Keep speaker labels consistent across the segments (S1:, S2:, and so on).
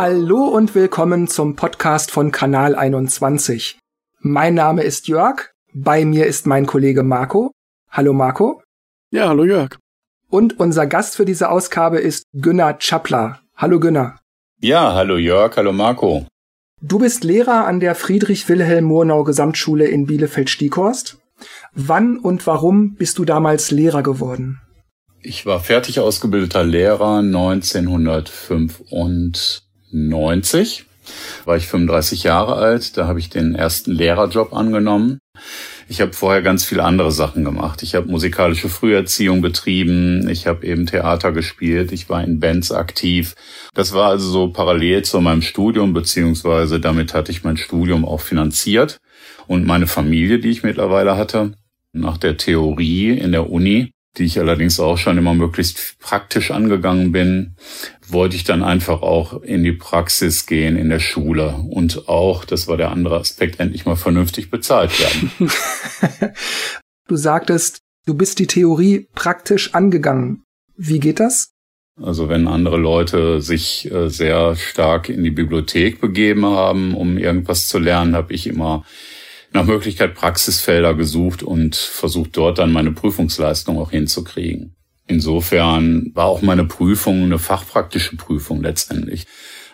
S1: Hallo und willkommen zum Podcast von Kanal 21. Mein Name ist Jörg, bei mir ist mein Kollege Marco. Hallo Marco.
S2: Ja, hallo Jörg.
S1: Und unser Gast für diese Ausgabe ist Günnar Chappler. Hallo Günnar.
S3: Ja, hallo Jörg, hallo Marco.
S1: Du bist Lehrer an der Friedrich-Wilhelm-Murnau Gesamtschule in Bielefeld-Stieghorst. Wann und warum bist du damals Lehrer geworden?
S3: Ich war fertig ausgebildeter Lehrer 1995. War ich 35 Jahre alt, da habe ich den ersten Lehrerjob angenommen. Ich habe vorher ganz viele andere Sachen gemacht. Ich habe musikalische Früherziehung betrieben, ich habe eben Theater gespielt, ich war in Bands aktiv. Das war also so parallel zu meinem Studium, beziehungsweise damit hatte ich mein Studium auch finanziert und meine Familie, die ich mittlerweile hatte. Nach der Theorie in der Uni die ich allerdings auch schon immer möglichst praktisch angegangen bin, wollte ich dann einfach auch in die Praxis gehen in der Schule und auch, das war der andere Aspekt, endlich mal vernünftig bezahlt werden.
S1: du sagtest, du bist die Theorie praktisch angegangen. Wie geht das?
S3: Also wenn andere Leute sich äh, sehr stark in die Bibliothek begeben haben, um irgendwas zu lernen, habe ich immer nach Möglichkeit Praxisfelder gesucht und versucht dort dann meine Prüfungsleistung auch hinzukriegen. Insofern war auch meine Prüfung eine fachpraktische Prüfung letztendlich.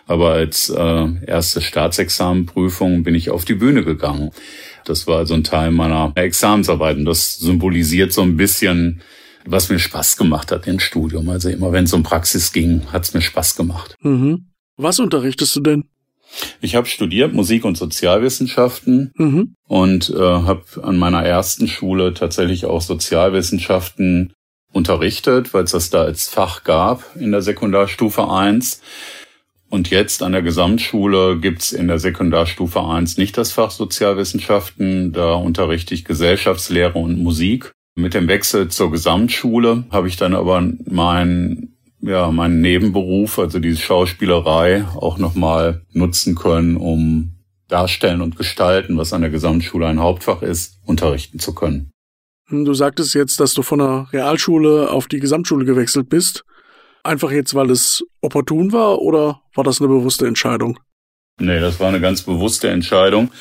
S3: Aber als äh, erste Staatsexamenprüfung bin ich auf die Bühne gegangen. Das war also ein Teil meiner Examensarbeit und das symbolisiert so ein bisschen, was mir Spaß gemacht hat im Studium. Also immer wenn es um Praxis ging, hat es mir Spaß gemacht.
S2: Mhm. Was unterrichtest du denn?
S3: Ich habe studiert Musik- und Sozialwissenschaften mhm. und äh, habe an meiner ersten Schule tatsächlich auch Sozialwissenschaften unterrichtet, weil es das da als Fach gab in der Sekundarstufe 1. Und jetzt an der Gesamtschule gibt's in der Sekundarstufe 1 nicht das Fach Sozialwissenschaften. Da unterrichte ich Gesellschaftslehre und Musik. Mit dem Wechsel zur Gesamtschule habe ich dann aber mein ja, meinen Nebenberuf, also diese Schauspielerei, auch nochmal nutzen können, um Darstellen und Gestalten, was an der Gesamtschule ein Hauptfach ist, unterrichten zu können.
S2: Du sagtest jetzt, dass du von der Realschule auf die Gesamtschule gewechselt bist. Einfach jetzt, weil es opportun war oder war das eine bewusste Entscheidung?
S3: Nee, das war eine ganz bewusste Entscheidung.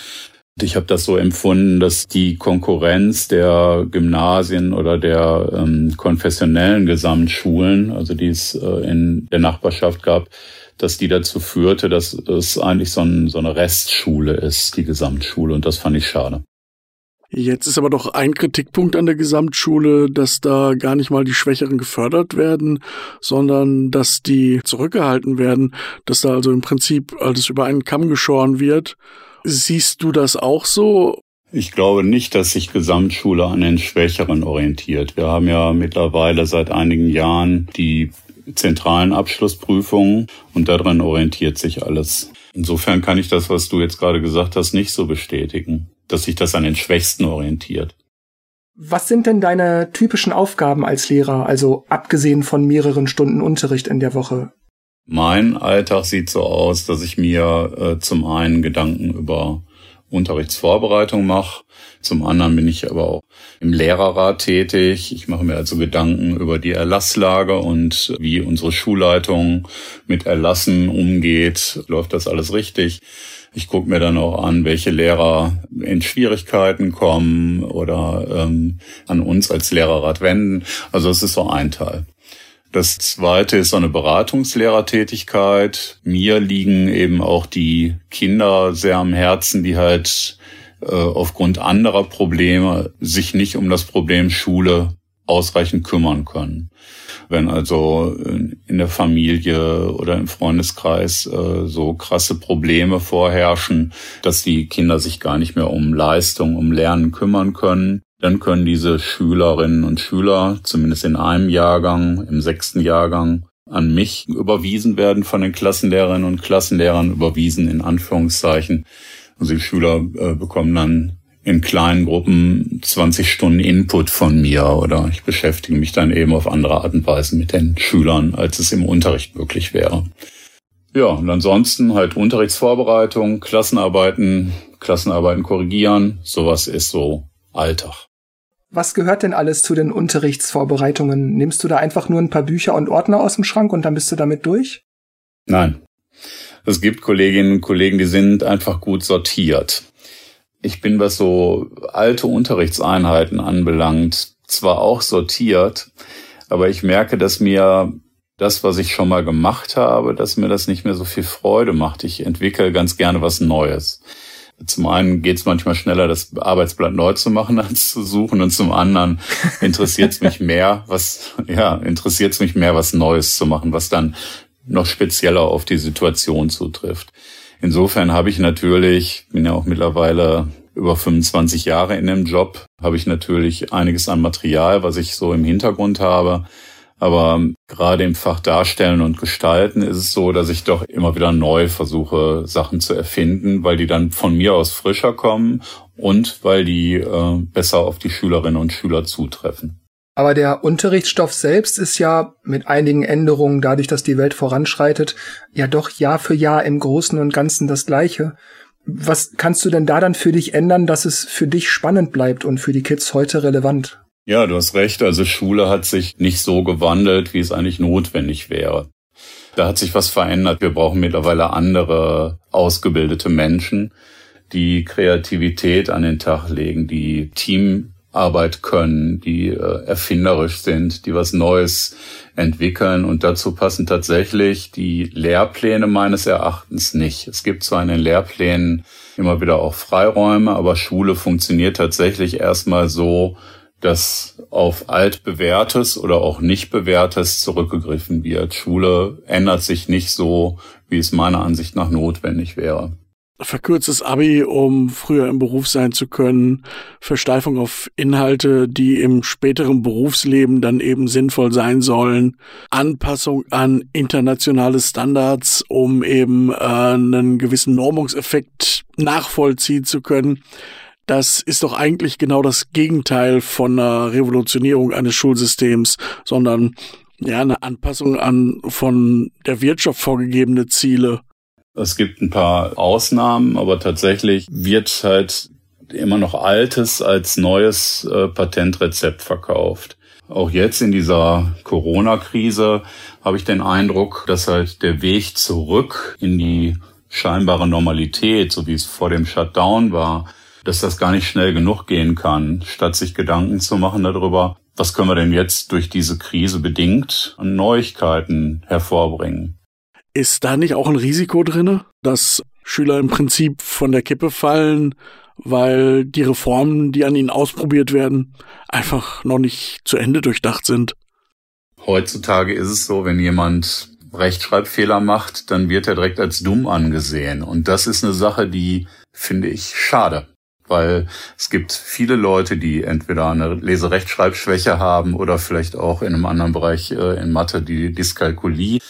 S3: Ich habe das so empfunden, dass die Konkurrenz der Gymnasien oder der ähm, konfessionellen Gesamtschulen, also die es äh, in der Nachbarschaft gab, dass die dazu führte, dass es eigentlich so, ein, so eine Restschule ist, die Gesamtschule. Und das fand ich schade.
S2: Jetzt ist aber doch ein Kritikpunkt an der Gesamtschule, dass da gar nicht mal die Schwächeren gefördert werden, sondern dass die zurückgehalten werden, dass da also im Prinzip alles über einen Kamm geschoren wird Siehst du das auch so?
S3: Ich glaube nicht, dass sich Gesamtschule an den Schwächeren orientiert. Wir haben ja mittlerweile seit einigen Jahren die zentralen Abschlussprüfungen und daran orientiert sich alles. Insofern kann ich das, was du jetzt gerade gesagt hast, nicht so bestätigen, dass sich das an den Schwächsten orientiert.
S1: Was sind denn deine typischen Aufgaben als Lehrer, also abgesehen von mehreren Stunden Unterricht in der Woche?
S3: Mein Alltag sieht so aus, dass ich mir äh, zum einen Gedanken über Unterrichtsvorbereitung mache. Zum anderen bin ich aber auch im Lehrerrat tätig. Ich mache mir also Gedanken über die Erlasslage und wie unsere Schulleitung mit Erlassen umgeht. Läuft das alles richtig? Ich gucke mir dann auch an, welche Lehrer in Schwierigkeiten kommen oder ähm, an uns als Lehrerrat wenden. Also es ist so ein Teil. Das zweite ist so eine Beratungslehrertätigkeit. Mir liegen eben auch die Kinder sehr am Herzen, die halt äh, aufgrund anderer Probleme sich nicht um das Problem Schule ausreichend kümmern können. Wenn also in der Familie oder im Freundeskreis äh, so krasse Probleme vorherrschen, dass die Kinder sich gar nicht mehr um Leistung, um Lernen kümmern können, dann können diese Schülerinnen und Schüler, zumindest in einem Jahrgang, im sechsten Jahrgang, an mich überwiesen werden von den Klassenlehrerinnen und Klassenlehrern, überwiesen in Anführungszeichen. Also die Schüler äh, bekommen dann in kleinen Gruppen 20 Stunden Input von mir oder ich beschäftige mich dann eben auf andere Art und Weise mit den Schülern, als es im Unterricht möglich wäre. Ja, und ansonsten halt Unterrichtsvorbereitung, Klassenarbeiten, Klassenarbeiten korrigieren, sowas ist so Alltag.
S1: Was gehört denn alles zu den Unterrichtsvorbereitungen? Nimmst du da einfach nur ein paar Bücher und Ordner aus dem Schrank und dann bist du damit durch?
S3: Nein. Es gibt Kolleginnen und Kollegen, die sind einfach gut sortiert. Ich bin, was so alte Unterrichtseinheiten anbelangt, zwar auch sortiert, aber ich merke, dass mir das, was ich schon mal gemacht habe, dass mir das nicht mehr so viel Freude macht. Ich entwickle ganz gerne was Neues. Zum einen geht es manchmal schneller, das Arbeitsblatt neu zu machen, als zu suchen. Und zum anderen interessiert es mich mehr, was, ja, interessiert es mich mehr, was Neues zu machen, was dann noch spezieller auf die Situation zutrifft. Insofern habe ich natürlich, bin ja auch mittlerweile über 25 Jahre in dem Job, habe ich natürlich einiges an Material, was ich so im Hintergrund habe. Aber gerade im Fach Darstellen und Gestalten ist es so, dass ich doch immer wieder neu versuche, Sachen zu erfinden, weil die dann von mir aus frischer kommen und weil die äh, besser auf die Schülerinnen und Schüler zutreffen.
S1: Aber der Unterrichtsstoff selbst ist ja mit einigen Änderungen, dadurch, dass die Welt voranschreitet, ja doch Jahr für Jahr im Großen und Ganzen das Gleiche. Was kannst du denn da dann für dich ändern, dass es für dich spannend bleibt und für die Kids heute relevant?
S3: Ja, du hast recht. Also Schule hat sich nicht so gewandelt, wie es eigentlich notwendig wäre. Da hat sich was verändert. Wir brauchen mittlerweile andere ausgebildete Menschen, die Kreativität an den Tag legen, die Teamarbeit können, die äh, erfinderisch sind, die was Neues entwickeln. Und dazu passen tatsächlich die Lehrpläne meines Erachtens nicht. Es gibt zwar in den Lehrplänen immer wieder auch Freiräume, aber Schule funktioniert tatsächlich erstmal so, dass auf altbewährtes oder auch nicht bewährtes zurückgegriffen wird. Schule ändert sich nicht so, wie es meiner Ansicht nach notwendig wäre.
S2: Verkürztes Abi, um früher im Beruf sein zu können, Versteifung auf Inhalte, die im späteren Berufsleben dann eben sinnvoll sein sollen, Anpassung an internationale Standards, um eben äh, einen gewissen Normungseffekt nachvollziehen zu können. Das ist doch eigentlich genau das Gegenteil von einer Revolutionierung eines Schulsystems, sondern ja, eine Anpassung an von der Wirtschaft vorgegebene Ziele.
S3: Es gibt ein paar Ausnahmen, aber tatsächlich wird halt immer noch Altes als neues äh, Patentrezept verkauft. Auch jetzt in dieser Corona-Krise habe ich den Eindruck, dass halt der Weg zurück in die scheinbare Normalität, so wie es vor dem Shutdown war, dass das gar nicht schnell genug gehen kann, statt sich Gedanken zu machen darüber, was können wir denn jetzt durch diese Krise bedingt an Neuigkeiten hervorbringen.
S2: Ist da nicht auch ein Risiko drinne, dass Schüler im Prinzip von der Kippe fallen, weil die Reformen, die an ihnen ausprobiert werden, einfach noch nicht zu Ende durchdacht sind?
S3: Heutzutage ist es so, wenn jemand Rechtschreibfehler macht, dann wird er direkt als dumm angesehen. Und das ist eine Sache, die finde ich schade weil es gibt viele Leute, die entweder eine Leserechtschreibschwäche haben oder vielleicht auch in einem anderen Bereich äh, in Mathe die Dyskalkulie,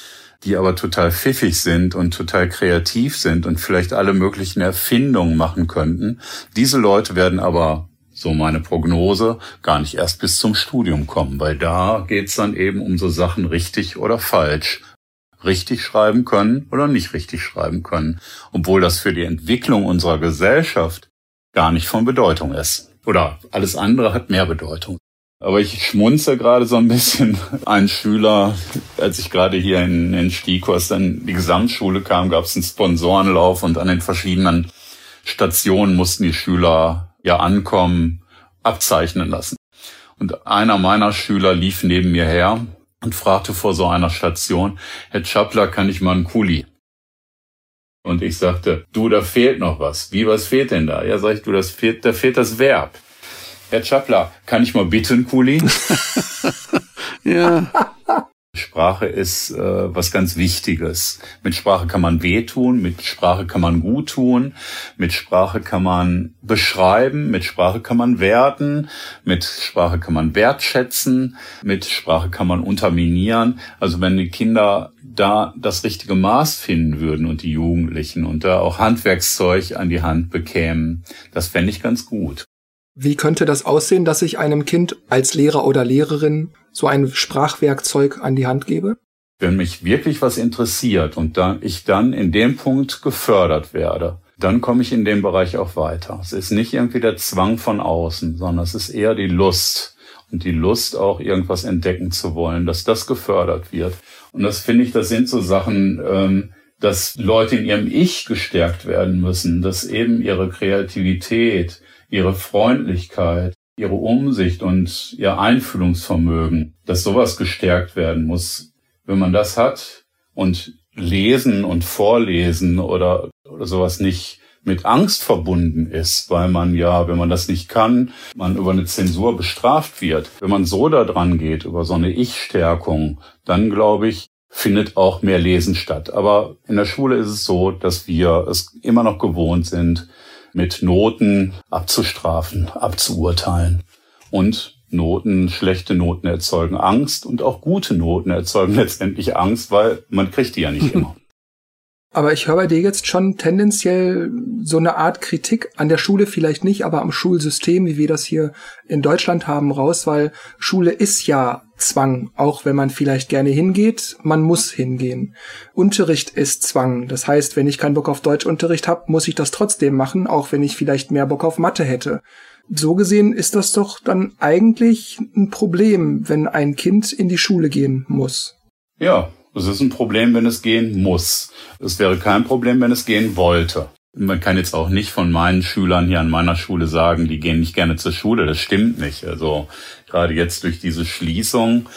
S3: die aber total pfiffig sind und total kreativ sind und vielleicht alle möglichen Erfindungen machen könnten. Diese Leute werden aber so meine Prognose, gar nicht erst bis zum Studium kommen, weil da geht's dann eben um so Sachen richtig oder falsch. Richtig schreiben können oder nicht richtig schreiben können. Obwohl das für die Entwicklung unserer Gesellschaft gar nicht von Bedeutung ist. Oder alles andere hat mehr Bedeutung. Aber ich schmunze gerade so ein bisschen. Ein Schüler, als ich gerade hier in, in Stiekos dann die Gesamtschule kam, gab es einen Sponsorenlauf und an den verschiedenen Stationen mussten die Schüler ja ankommen, abzeichnen lassen. Und einer meiner Schüler lief neben mir her und fragte vor so einer Station, Herr Chappler, kann ich mal einen Kuli? Und ich sagte, du, da fehlt noch was. Wie, was fehlt denn da? Ja, sag ich, du, das fehlt, da fehlt das Verb. Herr Chappler, kann ich mal bitten, Kuli?
S2: ja.
S3: Sprache ist äh, was ganz Wichtiges. Mit Sprache kann man wehtun, mit Sprache kann man gut tun, mit Sprache kann man beschreiben, mit Sprache kann man werten, mit Sprache kann man wertschätzen, mit Sprache kann man unterminieren. Also wenn die Kinder da das richtige Maß finden würden und die Jugendlichen und da auch Handwerkszeug an die Hand bekämen, das fände ich ganz gut.
S1: Wie könnte das aussehen, dass ich einem Kind als Lehrer oder Lehrerin so ein Sprachwerkzeug an die Hand gebe?
S3: Wenn mich wirklich was interessiert und dann, ich dann in dem Punkt gefördert werde, dann komme ich in dem Bereich auch weiter. Es ist nicht irgendwie der Zwang von außen, sondern es ist eher die Lust und die Lust auch irgendwas entdecken zu wollen, dass das gefördert wird. Und das finde ich, das sind so Sachen, ähm, dass Leute in ihrem Ich gestärkt werden müssen, dass eben ihre Kreativität, ihre Freundlichkeit, ihre Umsicht und ihr Einfühlungsvermögen, dass sowas gestärkt werden muss. Wenn man das hat und Lesen und Vorlesen oder, oder sowas nicht mit Angst verbunden ist, weil man ja, wenn man das nicht kann, man über eine Zensur bestraft wird. Wenn man so da dran geht, über so eine Ich-Stärkung, dann glaube ich, findet auch mehr Lesen statt. Aber in der Schule ist es so, dass wir es immer noch gewohnt sind, mit Noten abzustrafen, abzuurteilen. Und Noten, schlechte Noten erzeugen Angst und auch gute Noten erzeugen letztendlich Angst, weil man kriegt die ja nicht immer.
S1: Aber ich höre bei dir jetzt schon tendenziell so eine Art Kritik an der Schule vielleicht nicht, aber am Schulsystem, wie wir das hier in Deutschland haben, raus, weil Schule ist ja Zwang, auch wenn man vielleicht gerne hingeht, man muss hingehen. Unterricht ist Zwang, das heißt, wenn ich keinen Bock auf Deutschunterricht habe, muss ich das trotzdem machen, auch wenn ich vielleicht mehr Bock auf Mathe hätte. So gesehen ist das doch dann eigentlich ein Problem, wenn ein Kind in die Schule gehen muss.
S3: Ja, es ist ein Problem, wenn es gehen muss. Es wäre kein Problem, wenn es gehen wollte. Man kann jetzt auch nicht von meinen Schülern hier an meiner Schule sagen, die gehen nicht gerne zur Schule. Das stimmt nicht. Also gerade jetzt durch diese Schließung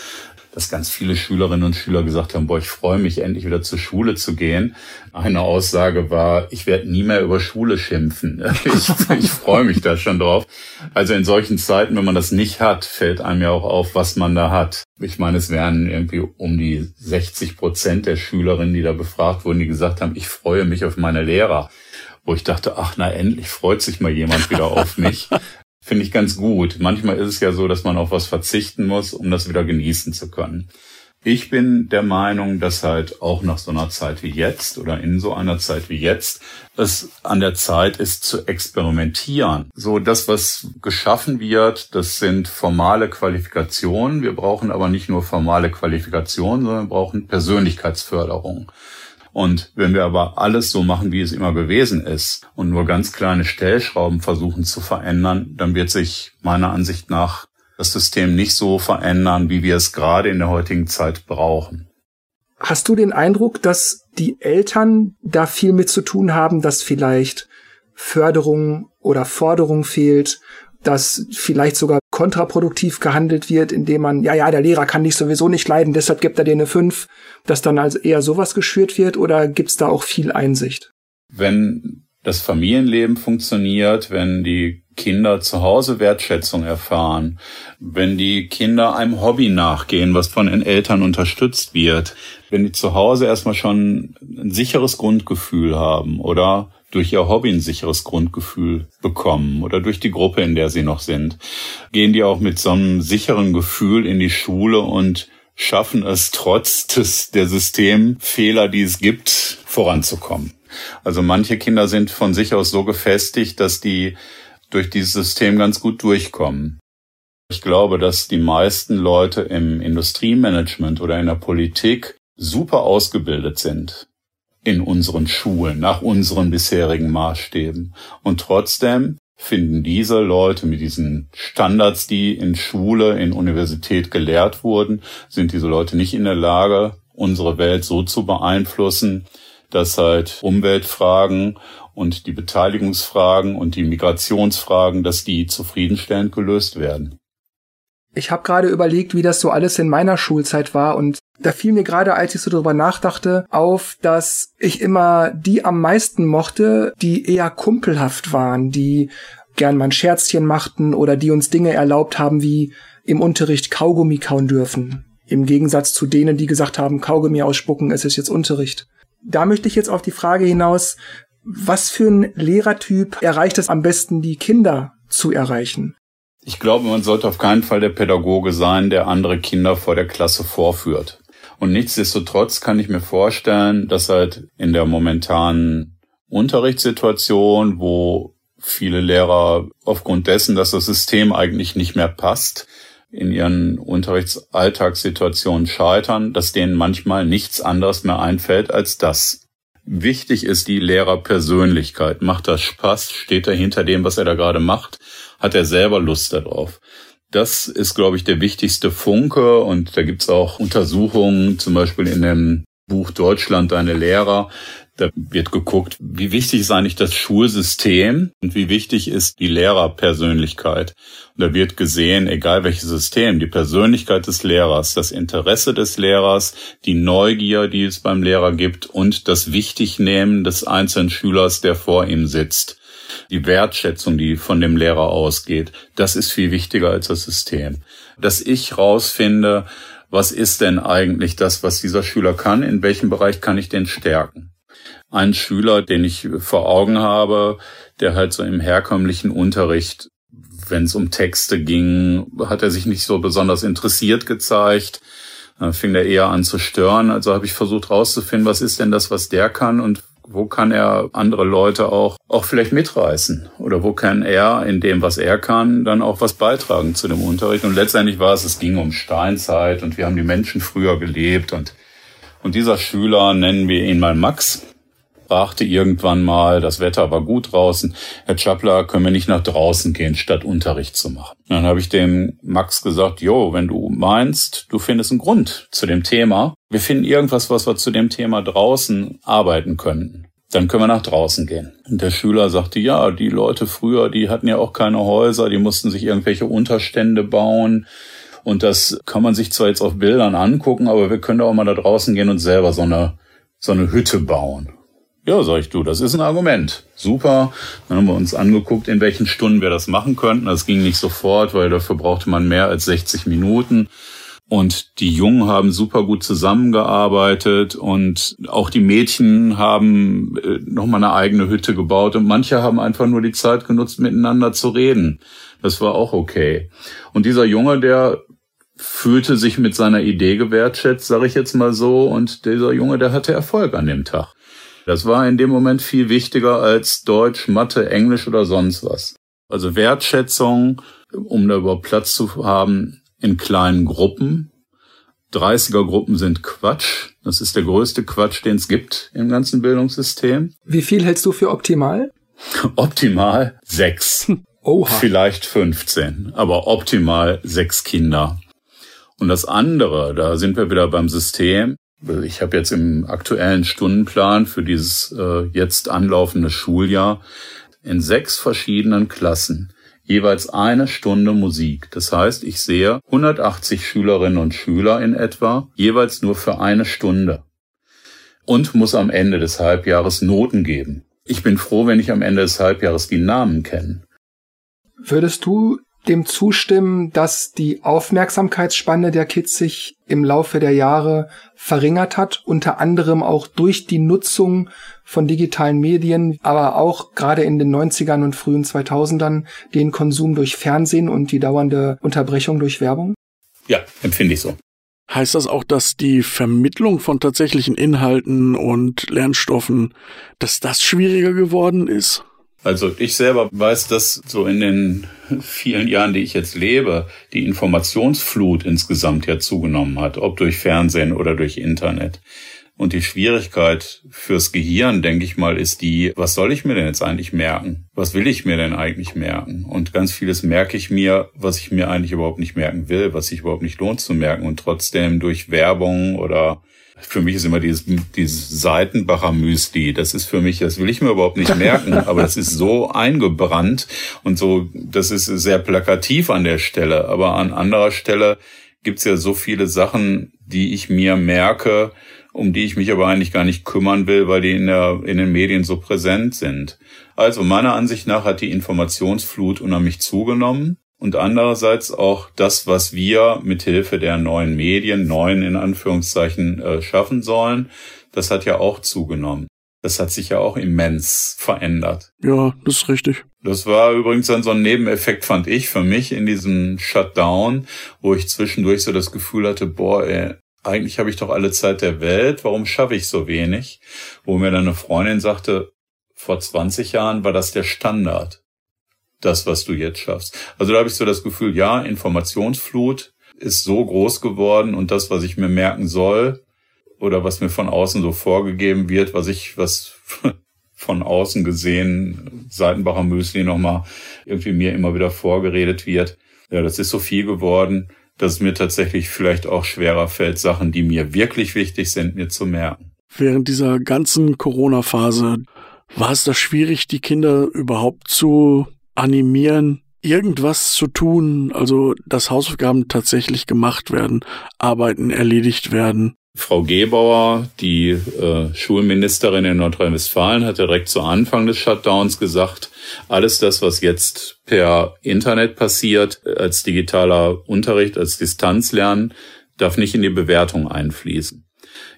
S3: dass ganz viele Schülerinnen und Schüler gesagt haben, boah, ich freue mich endlich wieder zur Schule zu gehen. Eine Aussage war, ich werde nie mehr über Schule schimpfen. Ich, ich freue mich da schon drauf. Also in solchen Zeiten, wenn man das nicht hat, fällt einem ja auch auf, was man da hat. Ich meine, es wären irgendwie um die 60 Prozent der Schülerinnen, die da befragt wurden, die gesagt haben, ich freue mich auf meine Lehrer wo ich dachte, ach na endlich freut sich mal jemand wieder auf mich finde ich ganz gut. Manchmal ist es ja so, dass man auf was verzichten muss, um das wieder genießen zu können. Ich bin der Meinung, dass halt auch nach so einer Zeit wie jetzt oder in so einer Zeit wie jetzt es an der Zeit ist zu experimentieren. So das, was geschaffen wird, das sind formale Qualifikationen. Wir brauchen aber nicht nur formale Qualifikationen, sondern wir brauchen Persönlichkeitsförderung. Und wenn wir aber alles so machen, wie es immer gewesen ist und nur ganz kleine Stellschrauben versuchen zu verändern, dann wird sich meiner Ansicht nach das System nicht so verändern, wie wir es gerade in der heutigen Zeit brauchen.
S1: Hast du den Eindruck, dass die Eltern da viel mit zu tun haben, dass vielleicht Förderung oder Forderung fehlt dass vielleicht sogar kontraproduktiv gehandelt wird, indem man, ja, ja, der Lehrer kann dich sowieso nicht leiden, deshalb gibt er dir eine 5, dass dann also eher sowas geschürt wird oder gibt's da auch viel Einsicht?
S3: Wenn das Familienleben funktioniert, wenn die Kinder zu Hause Wertschätzung erfahren, wenn die Kinder einem Hobby nachgehen, was von den Eltern unterstützt wird, wenn die zu Hause erstmal schon ein sicheres Grundgefühl haben oder durch ihr Hobby ein sicheres Grundgefühl bekommen oder durch die Gruppe, in der sie noch sind, gehen die auch mit so einem sicheren Gefühl in die Schule und schaffen es trotz des, der Systemfehler, die es gibt, voranzukommen. Also manche Kinder sind von sich aus so gefestigt, dass die durch dieses System ganz gut durchkommen. Ich glaube, dass die meisten Leute im Industriemanagement oder in der Politik super ausgebildet sind in unseren Schulen, nach unseren bisherigen Maßstäben. Und trotzdem finden diese Leute mit diesen Standards, die in Schule, in Universität gelehrt wurden, sind diese Leute nicht in der Lage, unsere Welt so zu beeinflussen, dass halt Umweltfragen und die Beteiligungsfragen und die Migrationsfragen, dass die zufriedenstellend gelöst werden.
S1: Ich habe gerade überlegt, wie das so alles in meiner Schulzeit war und da fiel mir gerade, als ich so drüber nachdachte, auf, dass ich immer die am meisten mochte, die eher kumpelhaft waren, die gern mal ein Scherzchen machten oder die uns Dinge erlaubt haben, wie im Unterricht Kaugummi kauen dürfen. Im Gegensatz zu denen, die gesagt haben, Kaugummi ausspucken, es ist jetzt Unterricht. Da möchte ich jetzt auf die Frage hinaus, was für ein Lehrertyp erreicht es am besten, die Kinder zu erreichen?
S3: Ich glaube, man sollte auf keinen Fall der Pädagoge sein, der andere Kinder vor der Klasse vorführt. Und nichtsdestotrotz kann ich mir vorstellen, dass halt in der momentanen Unterrichtssituation, wo viele Lehrer aufgrund dessen, dass das System eigentlich nicht mehr passt, in ihren Unterrichtsalltagssituationen scheitern, dass denen manchmal nichts anderes mehr einfällt als das. Wichtig ist die Lehrerpersönlichkeit. Macht das Spaß? Steht er hinter dem, was er da gerade macht? Hat er selber Lust darauf? Das ist, glaube ich, der wichtigste Funke und da gibt's auch Untersuchungen, zum Beispiel in dem Buch Deutschland, deine Lehrer. Da wird geguckt, wie wichtig ist eigentlich das Schulsystem und wie wichtig ist die Lehrerpersönlichkeit. Und da wird gesehen, egal welches System, die Persönlichkeit des Lehrers, das Interesse des Lehrers, die Neugier, die es beim Lehrer gibt und das Wichtignehmen des einzelnen Schülers, der vor ihm sitzt. Die Wertschätzung, die von dem Lehrer ausgeht, das ist viel wichtiger als das System. Dass ich rausfinde, was ist denn eigentlich das, was dieser Schüler kann, in welchem Bereich kann ich den stärken ein Schüler, den ich vor Augen habe, der halt so im herkömmlichen Unterricht, wenn es um Texte ging, hat er sich nicht so besonders interessiert gezeigt. Dann fing er eher an zu stören. Also habe ich versucht rauszufinden, was ist denn das, was der kann und wo kann er andere Leute auch, auch vielleicht mitreißen? Oder wo kann er in dem, was er kann, dann auch was beitragen zu dem Unterricht? Und letztendlich war es, es ging um Steinzeit und wir haben die Menschen früher gelebt und, und dieser Schüler, nennen wir ihn mal Max, brachte irgendwann mal, das Wetter war gut draußen, Herr Chappler, können wir nicht nach draußen gehen, statt Unterricht zu machen. dann habe ich dem Max gesagt, jo, wenn du meinst, du findest einen Grund zu dem Thema, wir finden irgendwas, was wir zu dem Thema draußen arbeiten können. Dann können wir nach draußen gehen. Und der Schüler sagte, ja, die Leute früher, die hatten ja auch keine Häuser, die mussten sich irgendwelche Unterstände bauen. Und das kann man sich zwar jetzt auf Bildern angucken, aber wir können auch mal da draußen gehen und selber so eine, so eine Hütte bauen. Ja, sag ich du, das ist ein Argument. Super. Dann haben wir uns angeguckt, in welchen Stunden wir das machen könnten. Das ging nicht sofort, weil dafür brauchte man mehr als 60 Minuten. Und die Jungen haben super gut zusammengearbeitet und auch die Mädchen haben äh, nochmal eine eigene Hütte gebaut und manche haben einfach nur die Zeit genutzt, miteinander zu reden. Das war auch okay. Und dieser Junge, der fühlte sich mit seiner Idee gewertschätzt, sage ich jetzt mal so, und dieser Junge, der hatte Erfolg an dem Tag. Das war in dem Moment viel wichtiger als Deutsch, Mathe, Englisch oder sonst was. Also Wertschätzung, um da überhaupt Platz zu haben, in kleinen Gruppen. 30er Gruppen sind Quatsch. Das ist der größte Quatsch, den es gibt im ganzen Bildungssystem.
S1: Wie viel hältst du für optimal?
S3: optimal sechs. Oha. Vielleicht 15, aber optimal sechs Kinder. Und das andere, da sind wir wieder beim System, ich habe jetzt im aktuellen Stundenplan für dieses äh, jetzt anlaufende Schuljahr in sechs verschiedenen Klassen jeweils eine Stunde Musik. Das heißt, ich sehe 180 Schülerinnen und Schüler in etwa, jeweils nur für eine Stunde. Und muss am Ende des Halbjahres Noten geben. Ich bin froh, wenn ich am Ende des Halbjahres die Namen kenne.
S1: Würdest du dem zustimmen, dass die Aufmerksamkeitsspanne der Kids sich im Laufe der Jahre verringert hat, unter anderem auch durch die Nutzung von digitalen Medien, aber auch gerade in den 90ern und frühen 2000ern den Konsum durch Fernsehen und die dauernde Unterbrechung durch Werbung?
S3: Ja, empfinde ich so.
S2: Heißt das auch, dass die Vermittlung von tatsächlichen Inhalten und Lernstoffen, dass das schwieriger geworden ist?
S3: Also ich selber weiß, dass so in den vielen Jahren, die ich jetzt lebe, die Informationsflut insgesamt ja zugenommen hat, ob durch Fernsehen oder durch Internet. Und die Schwierigkeit fürs Gehirn, denke ich mal, ist die, was soll ich mir denn jetzt eigentlich merken? Was will ich mir denn eigentlich merken? Und ganz vieles merke ich mir, was ich mir eigentlich überhaupt nicht merken will, was sich überhaupt nicht lohnt zu merken. Und trotzdem durch Werbung oder für mich ist immer dieses, dieses Seitenbacher Müsli. Das ist für mich, das will ich mir überhaupt nicht merken, aber das ist so eingebrannt und so, das ist sehr plakativ an der Stelle. Aber an anderer Stelle gibt's ja so viele Sachen, die ich mir merke, um die ich mich aber eigentlich gar nicht kümmern will, weil die in, der, in den Medien so präsent sind. Also meiner Ansicht nach hat die Informationsflut unheimlich zugenommen und andererseits auch das, was wir mit Hilfe der neuen Medien, neuen in Anführungszeichen, äh, schaffen sollen, das hat ja auch zugenommen. Das hat sich ja auch immens verändert.
S2: Ja, das ist richtig.
S3: Das war übrigens dann so ein Nebeneffekt, fand ich, für mich in diesem Shutdown, wo ich zwischendurch so das Gefühl hatte, boah, ey, eigentlich habe ich doch alle Zeit der Welt, warum schaffe ich so wenig? Wo mir dann eine Freundin sagte, vor 20 Jahren war das der Standard das, was du jetzt schaffst. Also da habe ich so das Gefühl, ja, Informationsflut ist so groß geworden und das, was ich mir merken soll oder was mir von außen so vorgegeben wird, was ich, was von außen gesehen, Seitenbacher Müsli nochmal irgendwie mir immer wieder vorgeredet wird. Ja, das ist so viel geworden, dass es mir tatsächlich vielleicht auch schwerer fällt, Sachen, die mir wirklich wichtig sind, mir zu merken.
S2: Während dieser ganzen Corona-Phase war es da schwierig, die Kinder überhaupt zu animieren, irgendwas zu tun, also dass Hausaufgaben tatsächlich gemacht werden, Arbeiten erledigt werden.
S3: Frau Gebauer, die äh, Schulministerin in Nordrhein-Westfalen, hat direkt zu Anfang des Shutdowns gesagt, alles das, was jetzt per Internet passiert, als digitaler Unterricht, als Distanzlernen, darf nicht in die Bewertung einfließen.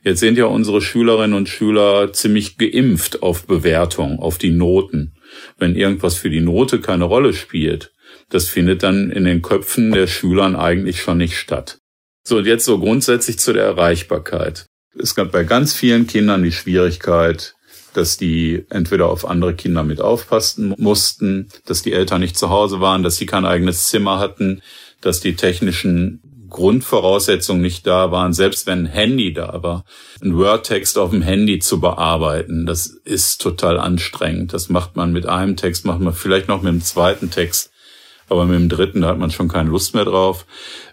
S3: Jetzt sind ja unsere Schülerinnen und Schüler ziemlich geimpft auf Bewertung, auf die Noten. Wenn irgendwas für die Note keine Rolle spielt, das findet dann in den Köpfen der Schülern eigentlich schon nicht statt. So, und jetzt so grundsätzlich zu der Erreichbarkeit. Es gab bei ganz vielen Kindern die Schwierigkeit, dass die entweder auf andere Kinder mit aufpassen mussten, dass die Eltern nicht zu Hause waren, dass sie kein eigenes Zimmer hatten, dass die technischen Grundvoraussetzungen nicht da waren, selbst wenn ein Handy da war, ein Word-Text auf dem Handy zu bearbeiten, das ist total anstrengend. Das macht man mit einem Text, macht man vielleicht noch mit dem zweiten Text, aber mit dem dritten, da hat man schon keine Lust mehr drauf.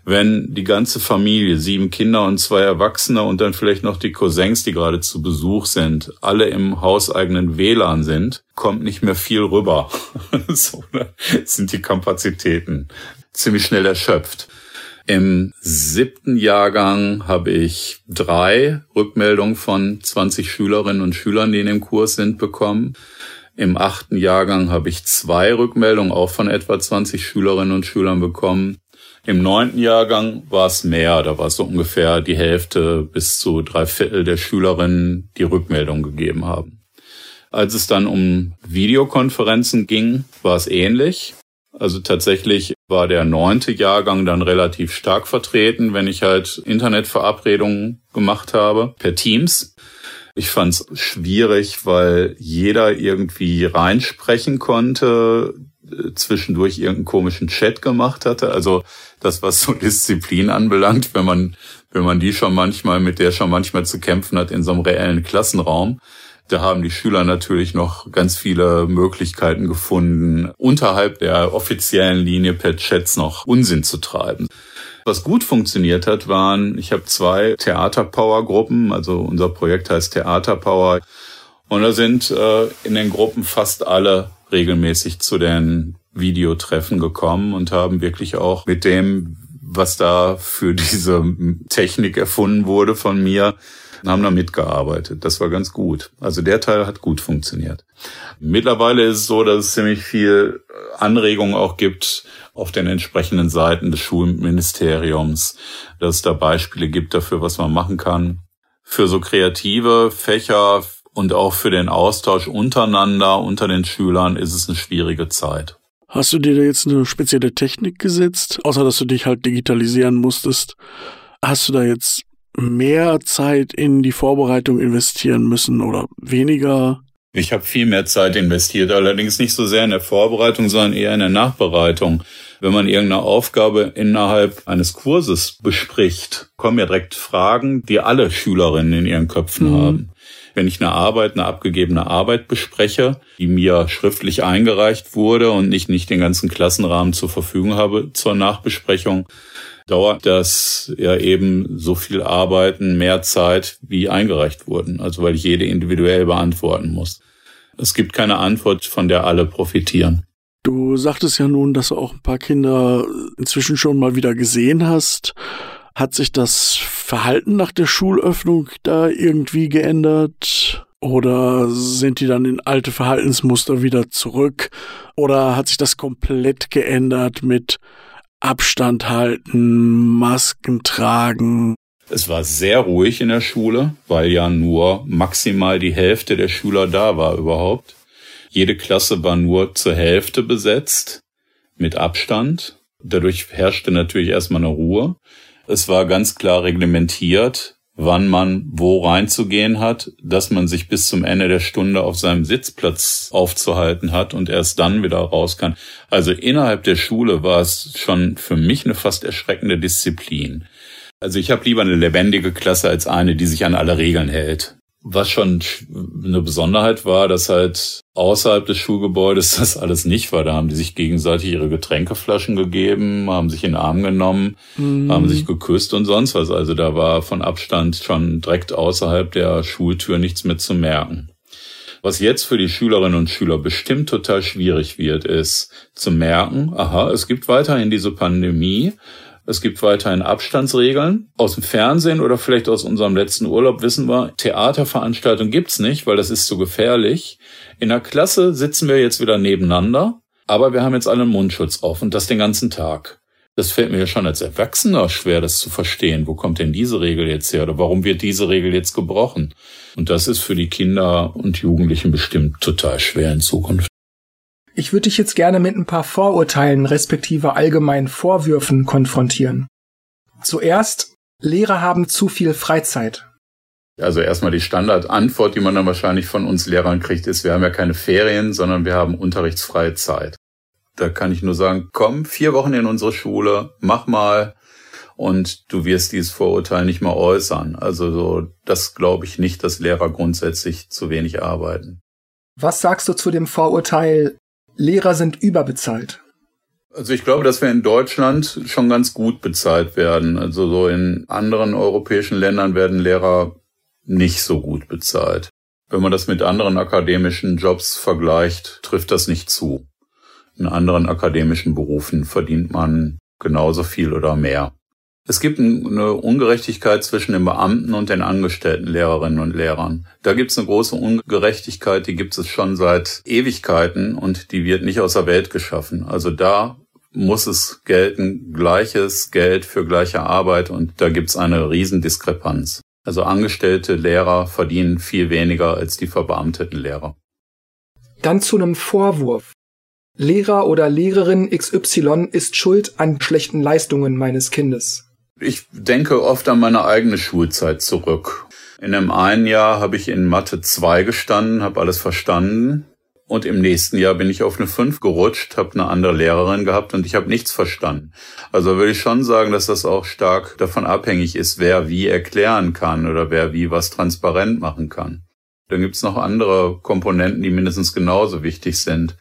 S3: Wenn die ganze Familie, sieben Kinder und zwei Erwachsene und dann vielleicht noch die Cousins, die gerade zu Besuch sind, alle im hauseigenen WLAN sind, kommt nicht mehr viel rüber. so sind die Kapazitäten ziemlich schnell erschöpft. Im siebten Jahrgang habe ich drei Rückmeldungen von 20 Schülerinnen und Schülern, die in dem Kurs sind, bekommen. Im achten Jahrgang habe ich zwei Rückmeldungen auch von etwa 20 Schülerinnen und Schülern bekommen. Im neunten Jahrgang war es mehr, da war es so ungefähr die Hälfte bis zu drei Viertel der Schülerinnen, die Rückmeldung gegeben haben. Als es dann um Videokonferenzen ging, war es ähnlich. Also tatsächlich war der neunte Jahrgang dann relativ stark vertreten, wenn ich halt Internetverabredungen gemacht habe per Teams. Ich fand es schwierig, weil jeder irgendwie reinsprechen konnte, äh, zwischendurch irgendeinen komischen Chat gemacht hatte. Also das, was so Disziplin anbelangt, wenn man, wenn man die schon manchmal, mit der schon manchmal zu kämpfen hat in so einem reellen Klassenraum, da haben die Schüler natürlich noch ganz viele Möglichkeiten gefunden, unterhalb der offiziellen Linie per Chats noch Unsinn zu treiben. Was gut funktioniert hat, waren, ich habe zwei Theaterpower-Gruppen, also unser Projekt heißt Theaterpower. Und da sind äh, in den Gruppen fast alle regelmäßig zu den Videotreffen gekommen und haben wirklich auch mit dem, was da für diese Technik erfunden wurde von mir, haben da mitgearbeitet. Das war ganz gut. Also der Teil hat gut funktioniert. Mittlerweile ist es so, dass es ziemlich viel Anregungen auch gibt auf den entsprechenden Seiten des Schulministeriums, dass es da Beispiele gibt dafür, was man machen kann. Für so kreative Fächer und auch für den Austausch untereinander, unter den Schülern ist es eine schwierige Zeit.
S2: Hast du dir da jetzt eine spezielle Technik gesetzt, außer dass du dich halt digitalisieren musstest? Hast du da jetzt mehr Zeit in die Vorbereitung investieren müssen oder weniger?
S3: Ich habe viel mehr Zeit investiert, allerdings nicht so sehr in der Vorbereitung, sondern eher in der Nachbereitung. Wenn man irgendeine Aufgabe innerhalb eines Kurses bespricht, kommen ja direkt Fragen, die alle Schülerinnen in ihren Köpfen mhm. haben. Wenn ich eine Arbeit, eine abgegebene Arbeit bespreche, die mir schriftlich eingereicht wurde und ich nicht den ganzen Klassenrahmen zur Verfügung habe zur Nachbesprechung, dauert das ja eben so viel Arbeiten, mehr Zeit, wie eingereicht wurden. Also weil ich jede individuell beantworten muss. Es gibt keine Antwort, von der alle profitieren.
S2: Du sagtest ja nun, dass du auch ein paar Kinder inzwischen schon mal wieder gesehen hast. Hat sich das Verhalten nach der Schulöffnung da irgendwie geändert? Oder sind die dann in alte Verhaltensmuster wieder zurück? Oder hat sich das komplett geändert mit Abstand halten, Masken tragen.
S3: Es war sehr ruhig in der Schule, weil ja nur maximal die Hälfte der Schüler da war überhaupt. Jede Klasse war nur zur Hälfte besetzt, mit Abstand. Dadurch herrschte natürlich erstmal eine Ruhe. Es war ganz klar reglementiert, wann man wo reinzugehen hat, dass man sich bis zum Ende der Stunde auf seinem Sitzplatz aufzuhalten hat und erst dann wieder raus kann. Also innerhalb der Schule war es schon für mich eine fast erschreckende Disziplin. Also ich habe lieber eine lebendige Klasse als eine, die sich an alle Regeln hält. Was schon eine Besonderheit war, dass halt außerhalb des Schulgebäudes das alles nicht war. Da haben die sich gegenseitig ihre Getränkeflaschen gegeben, haben sich in den Arm genommen, mhm. haben sich geküsst und sonst was. Also da war von Abstand schon direkt außerhalb der Schultür nichts mehr zu merken. Was jetzt für die Schülerinnen und Schüler bestimmt total schwierig wird, ist zu merken, aha, es gibt weiterhin diese Pandemie, es gibt weiterhin Abstandsregeln. Aus dem Fernsehen oder vielleicht aus unserem letzten Urlaub wissen wir, Theaterveranstaltungen gibt's nicht, weil das ist zu gefährlich. In der Klasse sitzen wir jetzt wieder nebeneinander, aber wir haben jetzt alle einen Mundschutz auf und das den ganzen Tag. Das fällt mir ja schon als Erwachsener schwer, das zu verstehen. Wo kommt denn diese Regel jetzt her oder warum wird diese Regel jetzt gebrochen? Und das ist für die Kinder und Jugendlichen bestimmt total schwer in Zukunft.
S1: Ich würde dich jetzt gerne mit ein paar Vorurteilen respektive allgemeinen Vorwürfen konfrontieren. Zuerst, Lehrer haben zu viel Freizeit.
S3: Also erstmal die Standardantwort, die man dann wahrscheinlich von uns Lehrern kriegt, ist, wir haben ja keine Ferien, sondern wir haben unterrichtsfreie Zeit. Da kann ich nur sagen, komm, vier Wochen in unsere Schule, mach mal und du wirst dieses Vorurteil nicht mehr äußern. Also so, das glaube ich nicht, dass Lehrer grundsätzlich zu wenig arbeiten.
S1: Was sagst du zu dem Vorurteil, Lehrer sind überbezahlt?
S3: Also ich glaube, dass wir in Deutschland schon ganz gut bezahlt werden. Also so in anderen europäischen Ländern werden Lehrer nicht so gut bezahlt. Wenn man das mit anderen akademischen Jobs vergleicht, trifft das nicht zu. In anderen akademischen Berufen verdient man genauso viel oder mehr. Es gibt eine Ungerechtigkeit zwischen den Beamten und den angestellten Lehrerinnen und Lehrern. Da gibt es eine große Ungerechtigkeit, die gibt es schon seit Ewigkeiten und die wird nicht aus der Welt geschaffen. Also da muss es gelten, gleiches Geld für gleiche Arbeit und da gibt es eine Riesendiskrepanz. Also angestellte Lehrer verdienen viel weniger als die verbeamteten Lehrer.
S1: Dann zu einem Vorwurf. Lehrer oder Lehrerin XY ist schuld an schlechten Leistungen meines Kindes.
S3: Ich denke oft an meine eigene Schulzeit zurück. In einem einen Jahr habe ich in Mathe 2 gestanden, habe alles verstanden. Und im nächsten Jahr bin ich auf eine 5 gerutscht, habe eine andere Lehrerin gehabt und ich habe nichts verstanden. Also würde ich schon sagen, dass das auch stark davon abhängig ist, wer wie erklären kann oder wer wie was transparent machen kann. Dann gibt's noch andere Komponenten, die mindestens genauso wichtig sind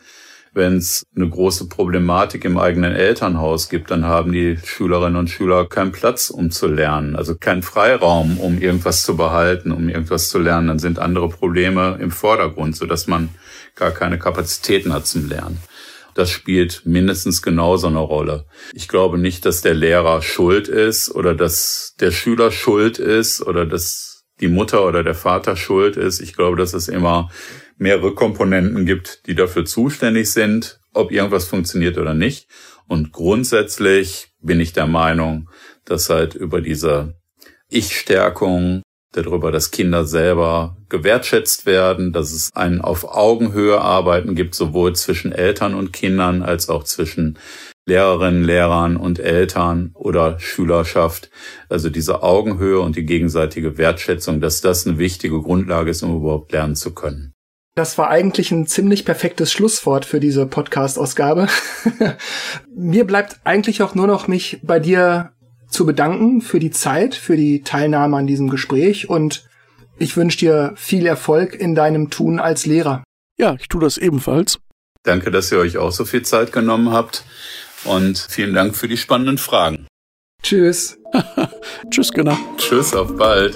S3: wenn es eine große Problematik im eigenen Elternhaus gibt, dann haben die Schülerinnen und Schüler keinen Platz, um zu lernen, also keinen Freiraum, um irgendwas zu behalten, um irgendwas zu lernen. Dann sind andere Probleme im Vordergrund, sodass man gar keine Kapazitäten hat zum Lernen. Das spielt mindestens genauso eine Rolle. Ich glaube nicht, dass der Lehrer schuld ist oder dass der Schüler schuld ist oder dass die Mutter oder der Vater schuld ist. Ich glaube, dass es immer mehrere Komponenten gibt, die dafür zuständig sind, ob irgendwas funktioniert oder nicht. Und grundsätzlich bin ich der Meinung, dass halt über diese Ich-Stärkung, darüber, dass Kinder selber gewertschätzt werden, dass es ein auf Augenhöhe arbeiten gibt, sowohl zwischen Eltern und Kindern als auch zwischen Lehrerinnen, Lehrern und Eltern oder Schülerschaft. Also diese Augenhöhe und die gegenseitige Wertschätzung, dass das eine wichtige Grundlage ist, um überhaupt lernen zu können.
S1: Das war eigentlich ein ziemlich perfektes Schlusswort für diese Podcast-Ausgabe. Mir bleibt eigentlich auch nur noch mich bei dir zu bedanken für die Zeit, für die Teilnahme an diesem Gespräch und ich wünsche dir viel Erfolg in deinem Tun als Lehrer.
S2: Ja, ich tue das ebenfalls.
S3: Danke, dass ihr euch auch so viel Zeit genommen habt und vielen Dank für die spannenden Fragen.
S1: Tschüss.
S2: Tschüss, genau.
S3: Tschüss, auf bald.